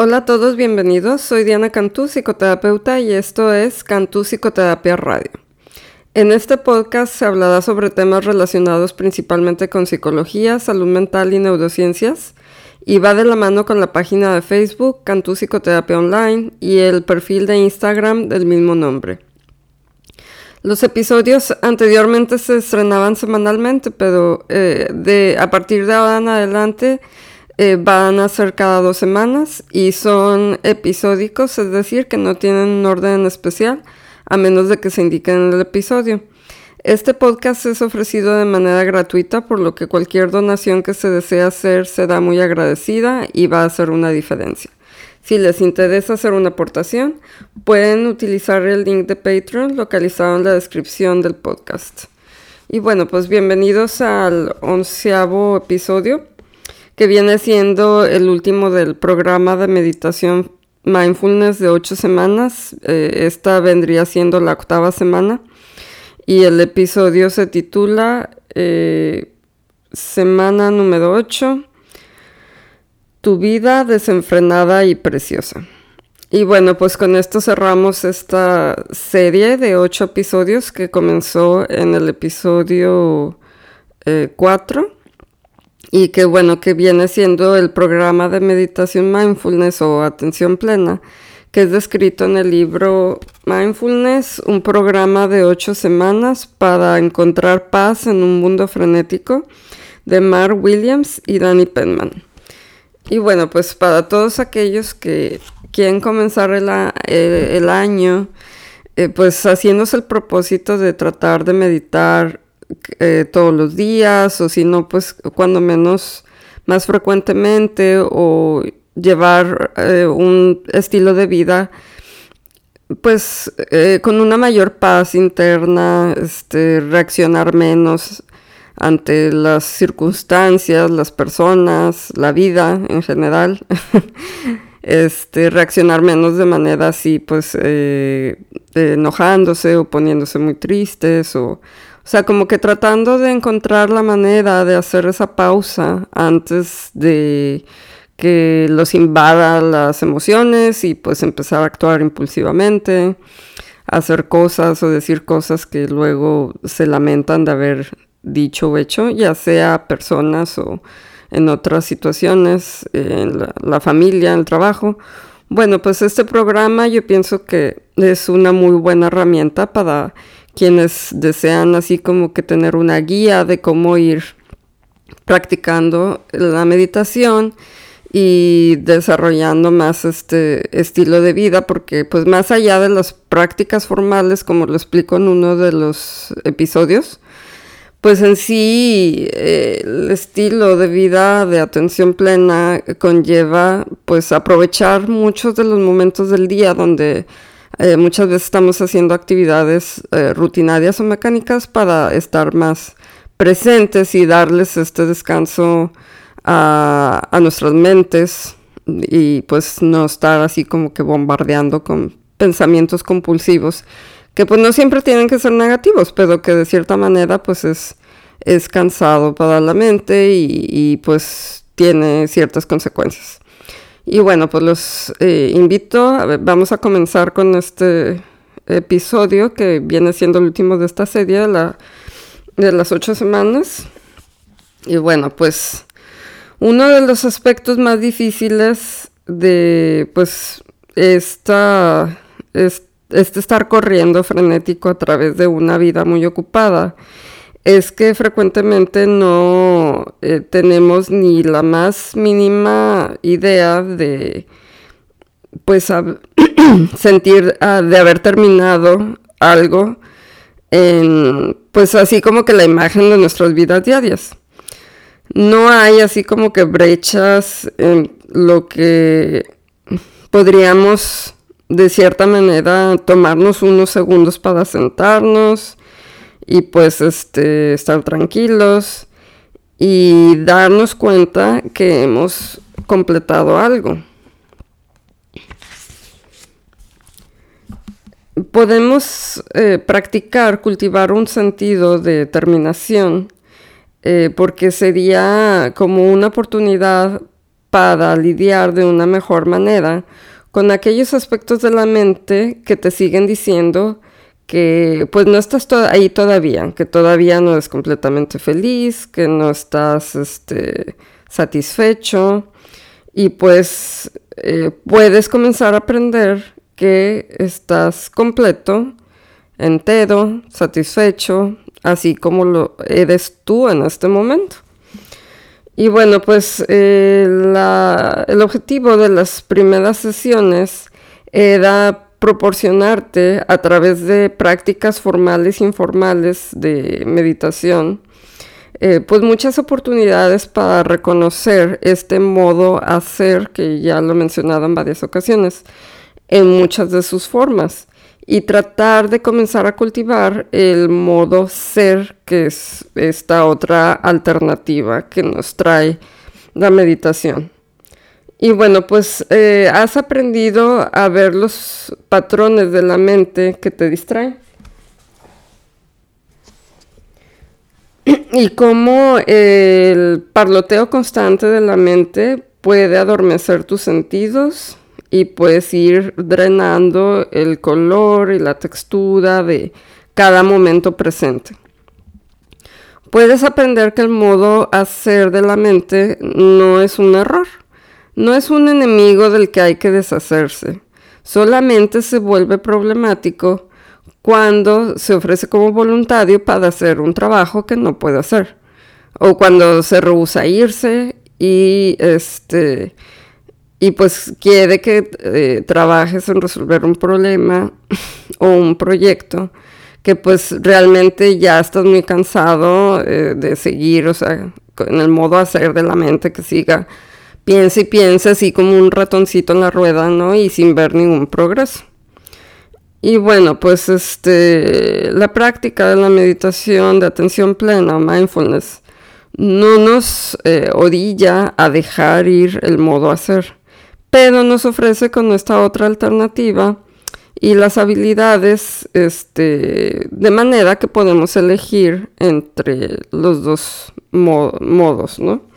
Hola a todos, bienvenidos. Soy Diana Cantú, psicoterapeuta, y esto es Cantú Psicoterapia Radio. En este podcast se hablará sobre temas relacionados principalmente con psicología, salud mental y neurociencias, y va de la mano con la página de Facebook Cantú Psicoterapia Online y el perfil de Instagram del mismo nombre. Los episodios anteriormente se estrenaban semanalmente, pero eh, a partir de ahora en adelante eh, van a ser cada dos semanas y son episódicos, es decir, que no tienen un orden especial, a menos de que se indique en el episodio. Este podcast es ofrecido de manera gratuita, por lo que cualquier donación que se desee hacer será muy agradecida y va a hacer una diferencia. Si les interesa hacer una aportación, pueden utilizar el link de Patreon localizado en la descripción del podcast. Y bueno, pues bienvenidos al onceavo episodio que viene siendo el último del programa de meditación mindfulness de ocho semanas. Eh, esta vendría siendo la octava semana. Y el episodio se titula eh, Semana número 8, Tu vida desenfrenada y preciosa. Y bueno, pues con esto cerramos esta serie de ocho episodios que comenzó en el episodio 4. Eh, y que bueno, que viene siendo el programa de meditación mindfulness o atención plena, que es descrito en el libro Mindfulness, un programa de ocho semanas para encontrar paz en un mundo frenético, de Mark Williams y Danny Penman. Y bueno, pues para todos aquellos que quieren comenzar el, año, eh, pues haciéndose el propósito de tratar de meditar eh, todos los días o si no, pues cuando menos más frecuentemente o llevar eh, un estilo de vida pues eh, con una mayor paz interna, este, reaccionar menos ante las circunstancias, las personas, la vida en general, este, reaccionar menos de manera así, pues enojándose o poniéndose muy tristes o o sea, como que tratando de encontrar la manera de hacer esa pausa antes de que los invada las emociones y pues empezar a actuar impulsivamente, hacer cosas o decir cosas que luego se lamentan de haber dicho o hecho, ya sea personas o en otras situaciones, en la, la familia, en el trabajo. Bueno, pues este programa yo pienso que es una muy buena herramienta para quienes desean así como que tener una guía de cómo ir practicando la meditación y desarrollando más este estilo de vida porque pues más allá de las prácticas formales como lo explico en uno de los episodios pues en sí eh, el estilo de vida de atención plena conlleva pues aprovechar muchos de los momentos del día donde eh, muchas veces estamos haciendo actividades eh, rutinarias o mecánicas para estar más presentes y darles este descanso a, a nuestras mentes y pues no estar así como que bombardeando con pensamientos compulsivos que pues no siempre tienen que ser negativos, pero que de cierta manera pues es, es cansado para la mente y, y pues tiene ciertas consecuencias. Y bueno, pues los eh, invito, vamos a comenzar con este episodio que viene siendo el último de esta serie de, de las ocho semanas. Y bueno, pues uno de los aspectos más difíciles de pues esta, este estar corriendo frenético a través de una vida muy ocupada es que frecuentemente no eh, tenemos ni la más mínima idea de pues sentir ah, de haber terminado algo en pues así como que la imagen de nuestras vidas diarias. No hay así como que brechas en lo que podríamos de cierta manera tomarnos unos segundos para sentarnos, y pues este, estar tranquilos y darnos cuenta que hemos completado algo. Podemos eh, practicar, cultivar un sentido de determinación, eh, porque sería como una oportunidad para lidiar de una mejor manera con aquellos aspectos de la mente que te siguen diciendo que pues no estás ahí todavía, que todavía no eres completamente feliz, que no estás este, satisfecho y pues eh, puedes comenzar a aprender que estás completo, entero, satisfecho, así como lo eres tú en este momento. Y bueno, pues eh, el objetivo de las primeras sesiones era proporcionarte a través de prácticas formales e informales de meditación, eh, pues muchas oportunidades para reconocer este modo hacer, que ya lo he mencionado en varias ocasiones, en muchas de sus formas, y tratar de comenzar a cultivar el modo ser, que es esta otra alternativa que nos trae la meditación. Y bueno, pues eh, has aprendido a ver los patrones de la mente que te distraen. Y cómo el parloteo constante de la mente puede adormecer tus sentidos y puedes ir drenando el color y la textura de cada momento presente. Puedes aprender que el modo hacer de la mente no es un error no es un enemigo del que hay que deshacerse, solamente se vuelve problemático cuando se ofrece como voluntario para hacer un trabajo que no puede hacer, o cuando se rehúsa a irse y este y pues quiere que eh, trabajes en resolver un problema o un proyecto que pues realmente ya estás muy cansado eh, de seguir, o sea, en el modo hacer de la mente que siga piensa y piensa así como un ratoncito en la rueda, ¿no? Y sin ver ningún progreso. Y bueno, pues este, la práctica de la meditación de atención plena, mindfulness, no nos eh, orilla a dejar ir el modo hacer, pero nos ofrece con esta otra alternativa y las habilidades este, de manera que podemos elegir entre los dos modos, ¿no?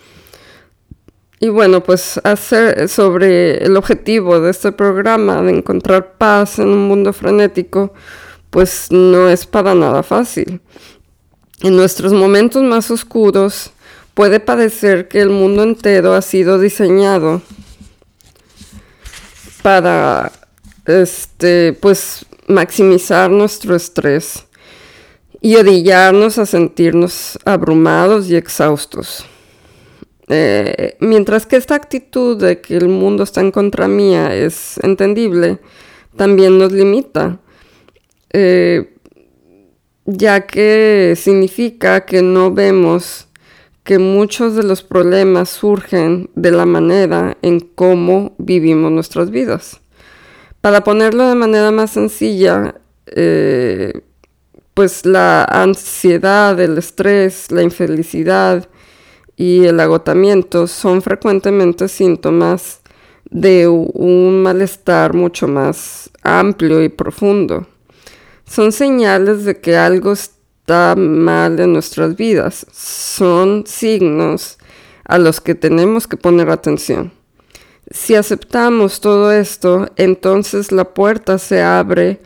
Y bueno, pues hacer sobre el objetivo de este programa de encontrar paz en un mundo frenético, pues no es para nada fácil. En nuestros momentos más oscuros puede parecer que el mundo entero ha sido diseñado para este pues maximizar nuestro estrés y orillarnos a sentirnos abrumados y exhaustos. Eh, mientras que esta actitud de que el mundo está en contra mía es entendible, también nos limita, eh, ya que significa que no vemos que muchos de los problemas surgen de la manera en cómo vivimos nuestras vidas. Para ponerlo de manera más sencilla, eh, pues la ansiedad, el estrés, la infelicidad, y el agotamiento son frecuentemente síntomas de un malestar mucho más amplio y profundo. Son señales de que algo está mal en nuestras vidas. Son signos a los que tenemos que poner atención. Si aceptamos todo esto, entonces la puerta se abre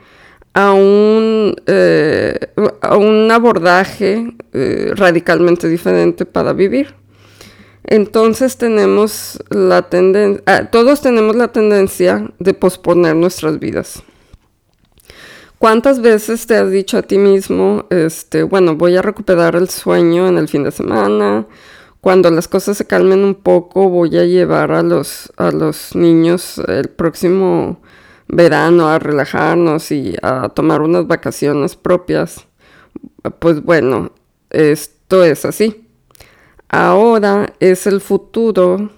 a un, eh, a un abordaje eh, radicalmente diferente para vivir. Entonces tenemos la tendencia, ah, todos tenemos la tendencia de posponer nuestras vidas. ¿Cuántas veces te has dicho a ti mismo, este, bueno, voy a recuperar el sueño en el fin de semana? Cuando las cosas se calmen un poco, voy a llevar a los, a los niños el próximo verano a relajarnos y a tomar unas vacaciones propias. Pues bueno, esto es así. Ahora es el futuro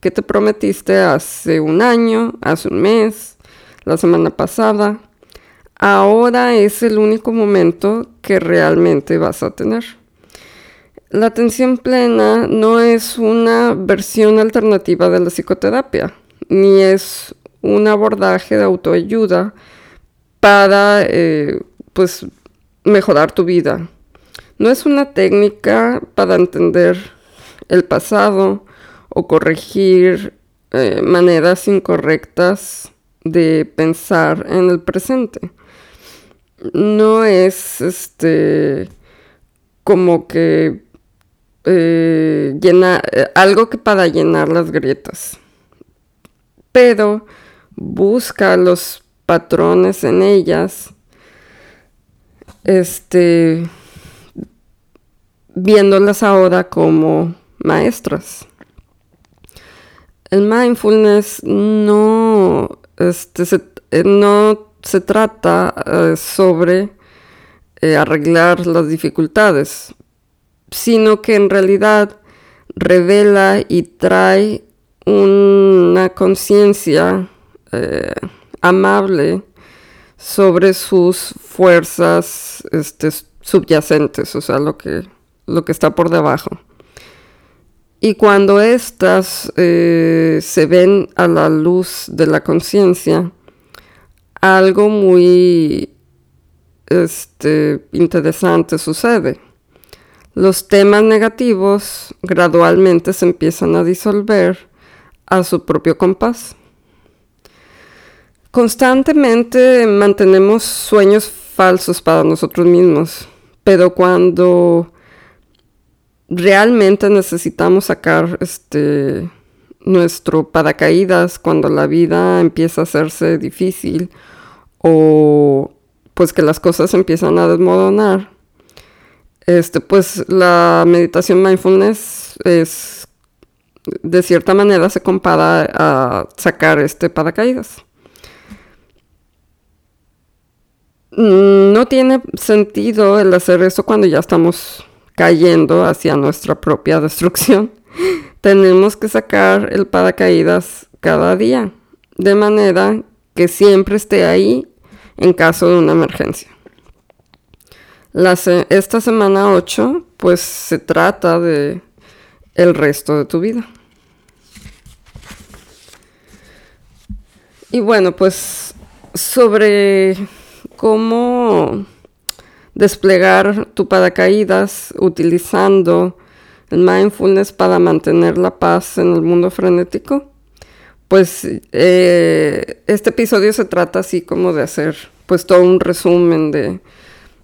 que te prometiste hace un año, hace un mes, la semana pasada. Ahora es el único momento que realmente vas a tener. La atención plena no es una versión alternativa de la psicoterapia, ni es un abordaje de autoayuda para eh, pues, mejorar tu vida. No es una técnica para entender el pasado o corregir eh, maneras incorrectas de pensar en el presente. No es este como que eh, eh, algo que para llenar las grietas. Pero busca los patrones en ellas. Este viéndolas ahora como maestras. El mindfulness no, este, se, eh, no se trata eh, sobre eh, arreglar las dificultades, sino que en realidad revela y trae una conciencia amable sobre sus fuerzas este, subyacentes, o sea, lo que lo que está por debajo. Y cuando éstas eh, se ven a la luz de la conciencia, algo muy este, interesante sucede. Los temas negativos gradualmente se empiezan a disolver a su propio compás. Constantemente mantenemos sueños falsos para nosotros mismos, pero cuando realmente necesitamos sacar este nuestro paracaídas cuando la vida empieza a hacerse difícil o pues que las cosas empiezan a desmoronar. Este, pues la meditación mindfulness es de cierta manera se compara a sacar este paracaídas. No tiene sentido el hacer eso cuando ya estamos cayendo hacia nuestra propia destrucción, tenemos que sacar el paracaídas cada día, de manera que siempre esté ahí en caso de una emergencia. esta semana 8, pues se trata de el resto de tu vida. Y bueno, pues sobre cómo desplegar tu paracaídas utilizando el mindfulness para mantener la paz en el mundo frenético, pues eh, este episodio se trata así como de hacer pues todo un resumen de,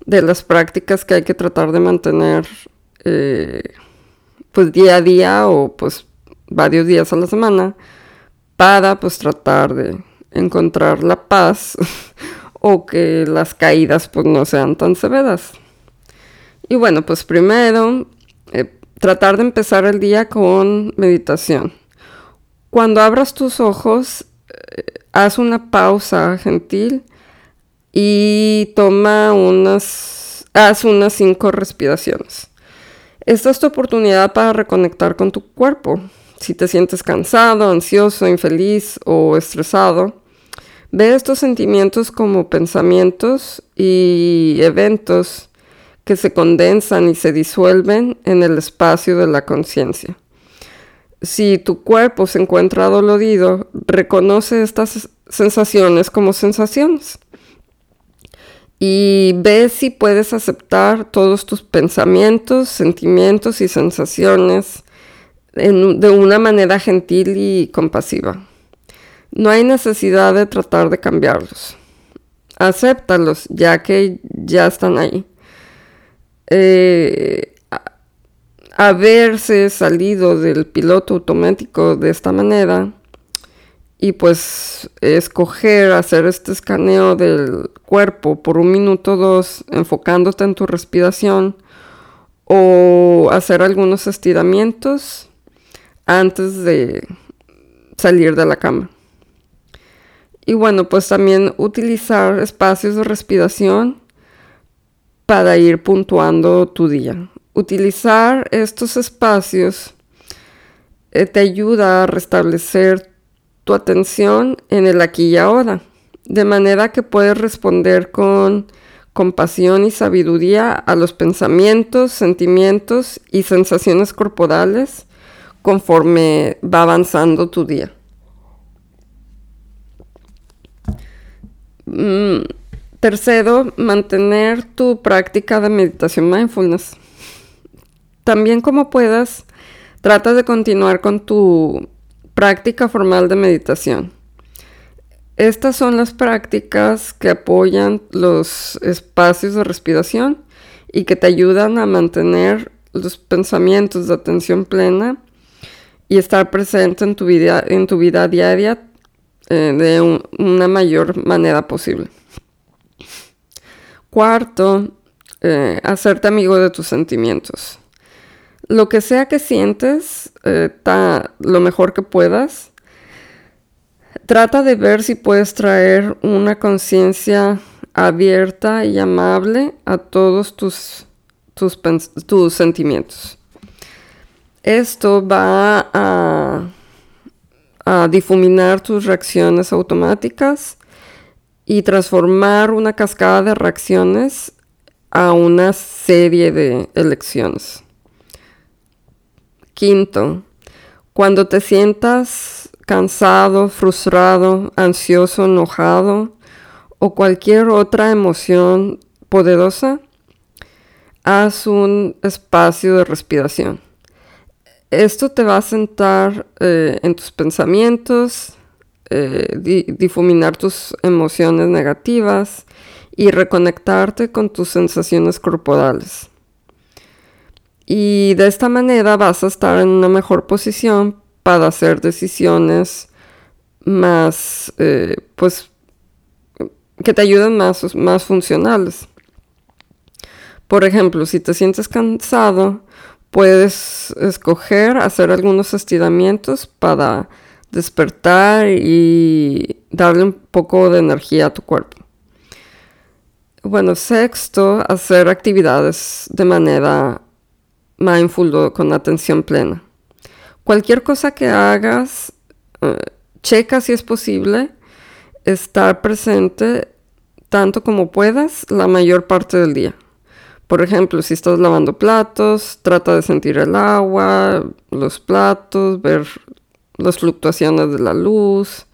las prácticas que hay que tratar de mantener eh, pues día a día o pues varios días a la semana para pues tratar de encontrar la paz o que las caídas pues no sean tan severas. Y bueno, pues primero, eh, tratar de empezar el día con meditación. Cuando abras tus ojos, eh, haz una pausa gentil y toma unas, haz unas cinco respiraciones. Esta es tu oportunidad para reconectar con tu cuerpo. Si te sientes cansado, ansioso, infeliz o estresado, Ve estos sentimientos como pensamientos y eventos que se condensan y se disuelven en el espacio de la conciencia. Si tu cuerpo se encuentra dolorido, reconoce estas sensaciones como sensaciones. Y ve si puedes aceptar todos tus pensamientos, sentimientos y sensaciones de una manera gentil y compasiva. No hay necesidad de tratar de cambiarlos. Acéptalos, ya que ya están ahí. Eh, haberse salido del piloto automático de esta manera y pues escoger hacer este escaneo del cuerpo por un minuto o dos enfocándote en tu respiración o hacer algunos estiramientos antes de salir de la cama. Y bueno, pues también utilizar espacios de respiración para ir puntuando tu día. Utilizar estos espacios eh, te ayuda a restablecer tu atención en el aquí y ahora, de manera que puedes responder con compasión y sabiduría a los pensamientos, sentimientos y sensaciones corporales conforme va avanzando tu día. Mm, tercero, mantener tu práctica de meditación mindfulness. También como puedas, Trata de continuar con tu práctica formal de meditación. Estas son las prácticas que apoyan los espacios de respiración y que te ayudan a mantener los pensamientos de atención plena y estar presente en tu vida, en tu vida diaria eh, de una mayor manera posible. Cuarto, eh, hacerte amigo de tus sentimientos. Lo que sea que sientes, eh, lo mejor que puedas, trata de ver si puedes traer una conciencia abierta y amable a todos tus, tus, tus sentimientos. Esto va a, a difuminar tus reacciones automáticas y transformar una cascada de reacciones a una serie de elecciones. Quinto, cuando te sientas cansado, frustrado, ansioso, enojado o cualquier otra emoción poderosa, haz un espacio de respiración. Esto te va a sentar eh, en tus pensamientos, eh, difuminar tus emociones negativas y reconectarte con tus sensaciones corporales. Y de esta manera vas a estar en una mejor posición para hacer decisiones más, eh, pues, que te ayuden más, más funcionales. Por ejemplo, si te sientes cansado, puedes escoger hacer algunos estiramientos para despertar y darle un poco de energía a tu cuerpo. Bueno, sexto, hacer actividades de manera mindful con atención plena. Cualquier cosa que hagas, eh, checa si es posible estar presente tanto como puedas la mayor parte del día. Por ejemplo, si estás lavando platos, trata de sentir el agua, los platos, ver las fluctuaciones de la luz,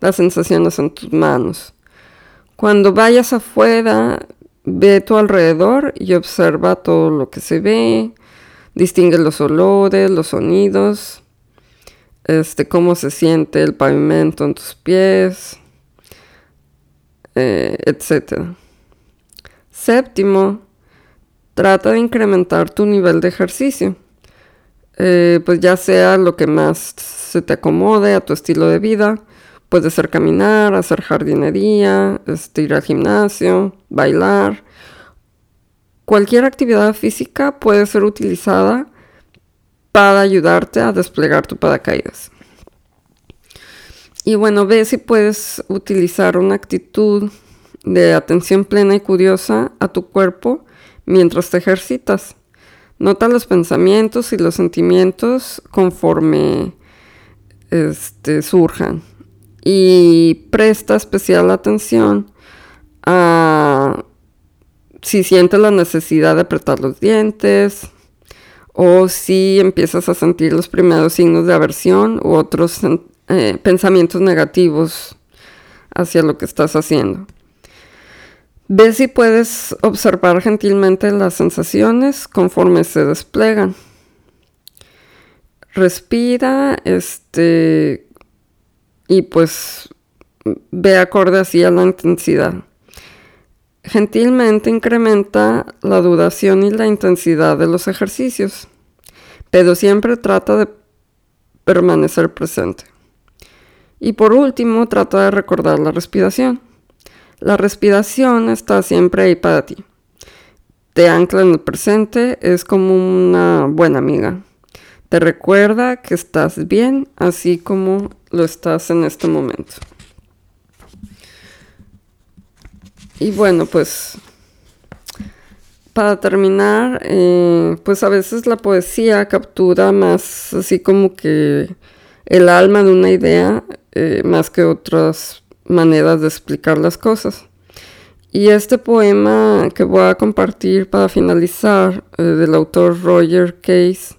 las sensaciones en tus manos. Cuando vayas afuera, ve tu alrededor y observa todo lo que se ve, distingue los olores, los sonidos, este, cómo se siente el pavimento en tus pies, eh, etc. Séptimo, trata de incrementar tu nivel de ejercicio. Eh, pues ya sea lo que más se te acomode a tu estilo de vida. Puede ser caminar, hacer jardinería, este, ir al gimnasio, bailar. Cualquier actividad física puede ser utilizada para ayudarte a desplegar tu paracaídas. Y bueno, ve si puedes utilizar una actitud de atención plena y curiosa a tu cuerpo mientras te ejercitas. Nota los pensamientos y los sentimientos conforme este, surjan. Y presta especial atención a si sientes la necesidad de apretar los dientes o si empiezas a sentir los primeros signos de aversión u otros eh, pensamientos negativos hacia lo que estás haciendo. Ve si puedes observar gentilmente las sensaciones conforme se desplegan. Respira, este, y pues ve acorde así a la intensidad. Gentilmente incrementa la duración y la intensidad de los ejercicios, pero siempre trata de permanecer presente. Y por último, trata de recordar la respiración. La respiración está siempre ahí para ti. Te ancla en el presente, es como una buena amiga. Te recuerda que estás bien así como lo estás en este momento. Y bueno, pues para terminar, eh, pues a veces la poesía captura más así como que el alma de una idea eh, más que otras maneras de explicar las cosas. Y este poema que voy a compartir para finalizar, eh, del autor Roger Case,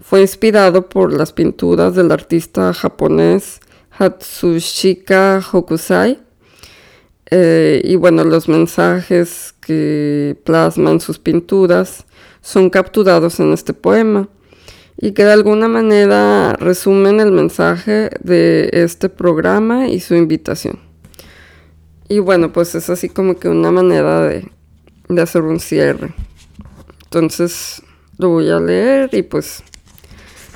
fue inspirado por las pinturas del artista japonés Hatsushika Hokusai. Eh, y bueno, los mensajes que plasman sus pinturas son capturados en este poema. Y que de alguna manera resumen el mensaje de este programa y su invitación. Y bueno, pues es así como que una manera de, de hacer un cierre. Entonces lo voy a leer y pues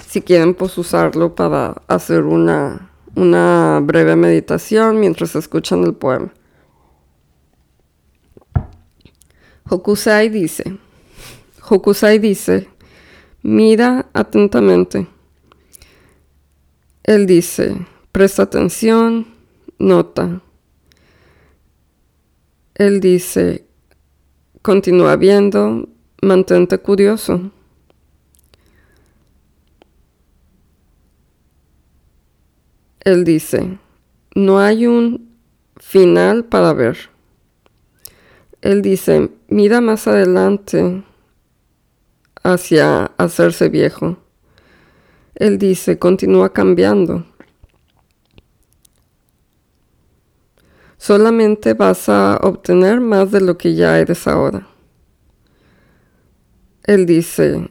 si quieren pues usarlo para hacer una, una breve meditación mientras escuchan el poema. Hokusai dice, Hokusai dice, mira atentamente. Él dice, presta atención, nota. Él dice, continúa viendo, mantente curioso. Él dice, no hay un final para ver. Él dice, mira más adelante hacia hacerse viejo. Él dice, continúa cambiando. Solamente vas a obtener más de lo que ya eres ahora. Él dice,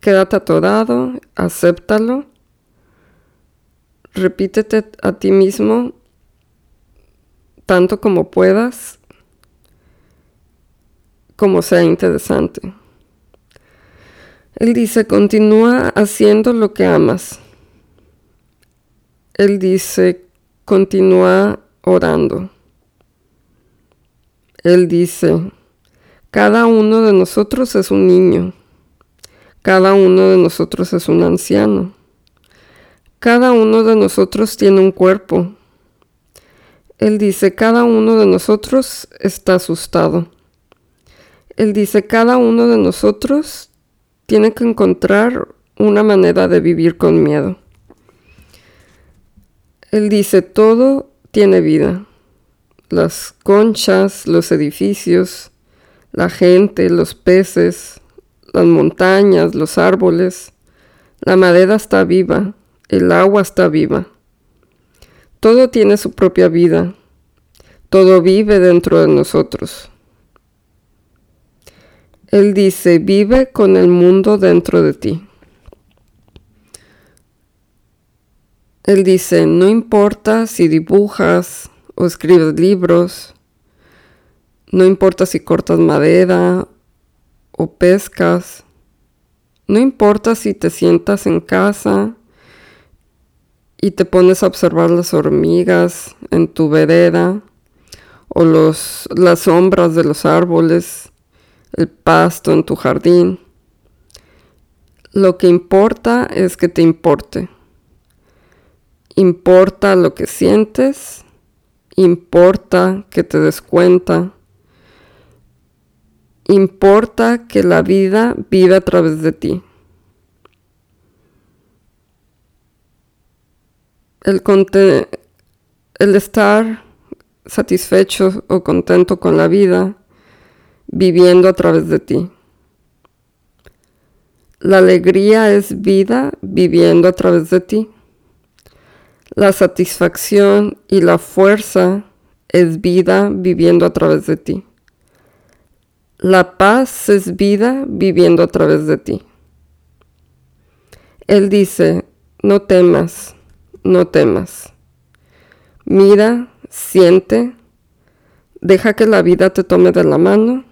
quédate atorado, acéptalo, repítete a ti mismo tanto como puedas como sea interesante. Él dice, continúa haciendo lo que amas. Él dice, continúa orando. Él dice, cada uno de nosotros es un niño. Cada uno de nosotros es un anciano. Cada uno de nosotros tiene un cuerpo. Él dice, cada uno de nosotros está asustado. Él dice, cada uno de nosotros tiene que encontrar una manera de vivir con miedo. Él dice, todo tiene vida. Las conchas, los edificios, la gente, los peces, las montañas, los árboles. La madera está viva, el agua está viva. Todo tiene su propia vida. Todo vive dentro de nosotros. Él dice, vive con el mundo dentro de ti. Él dice, no importa si dibujas o escribes libros, no importa si cortas madera o pescas, no importa si te sientas en casa y te pones a observar las hormigas en tu vereda o los, las sombras de los árboles el pasto en tu jardín. Lo que importa es que te importe. Importa lo que sientes, importa que te des cuenta, importa que la vida vive a través de ti. El, el estar satisfecho o contento con la vida viviendo a través de ti. La alegría es vida viviendo a través de ti. La satisfacción y la fuerza es vida viviendo a través de ti. La paz es vida viviendo a través de ti. Él dice, no temas, no temas. Mira, siente, deja que la vida te tome de la mano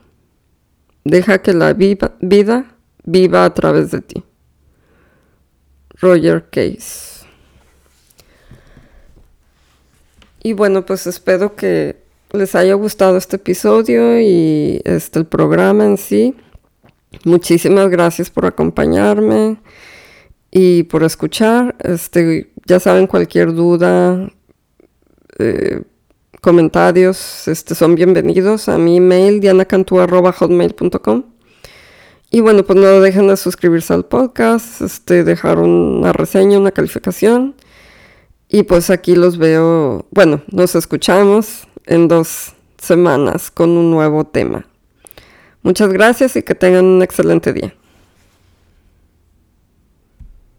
Deja que la vida viva a través de ti. Roger Case. Y bueno, pues espero que les haya gustado este episodio y este el programa en sí. Muchísimas gracias por acompañarme y por escuchar. Este, ya saben, cualquier duda, eh, comentarios este, son bienvenidos a mi email dianacantú.hotmail.com y bueno, pues no dejen de suscribirse al podcast, este, dejar una reseña, una calificación. Y pues aquí los veo, bueno, nos escuchamos en dos semanas con un nuevo tema. Muchas gracias y que tengan un excelente día.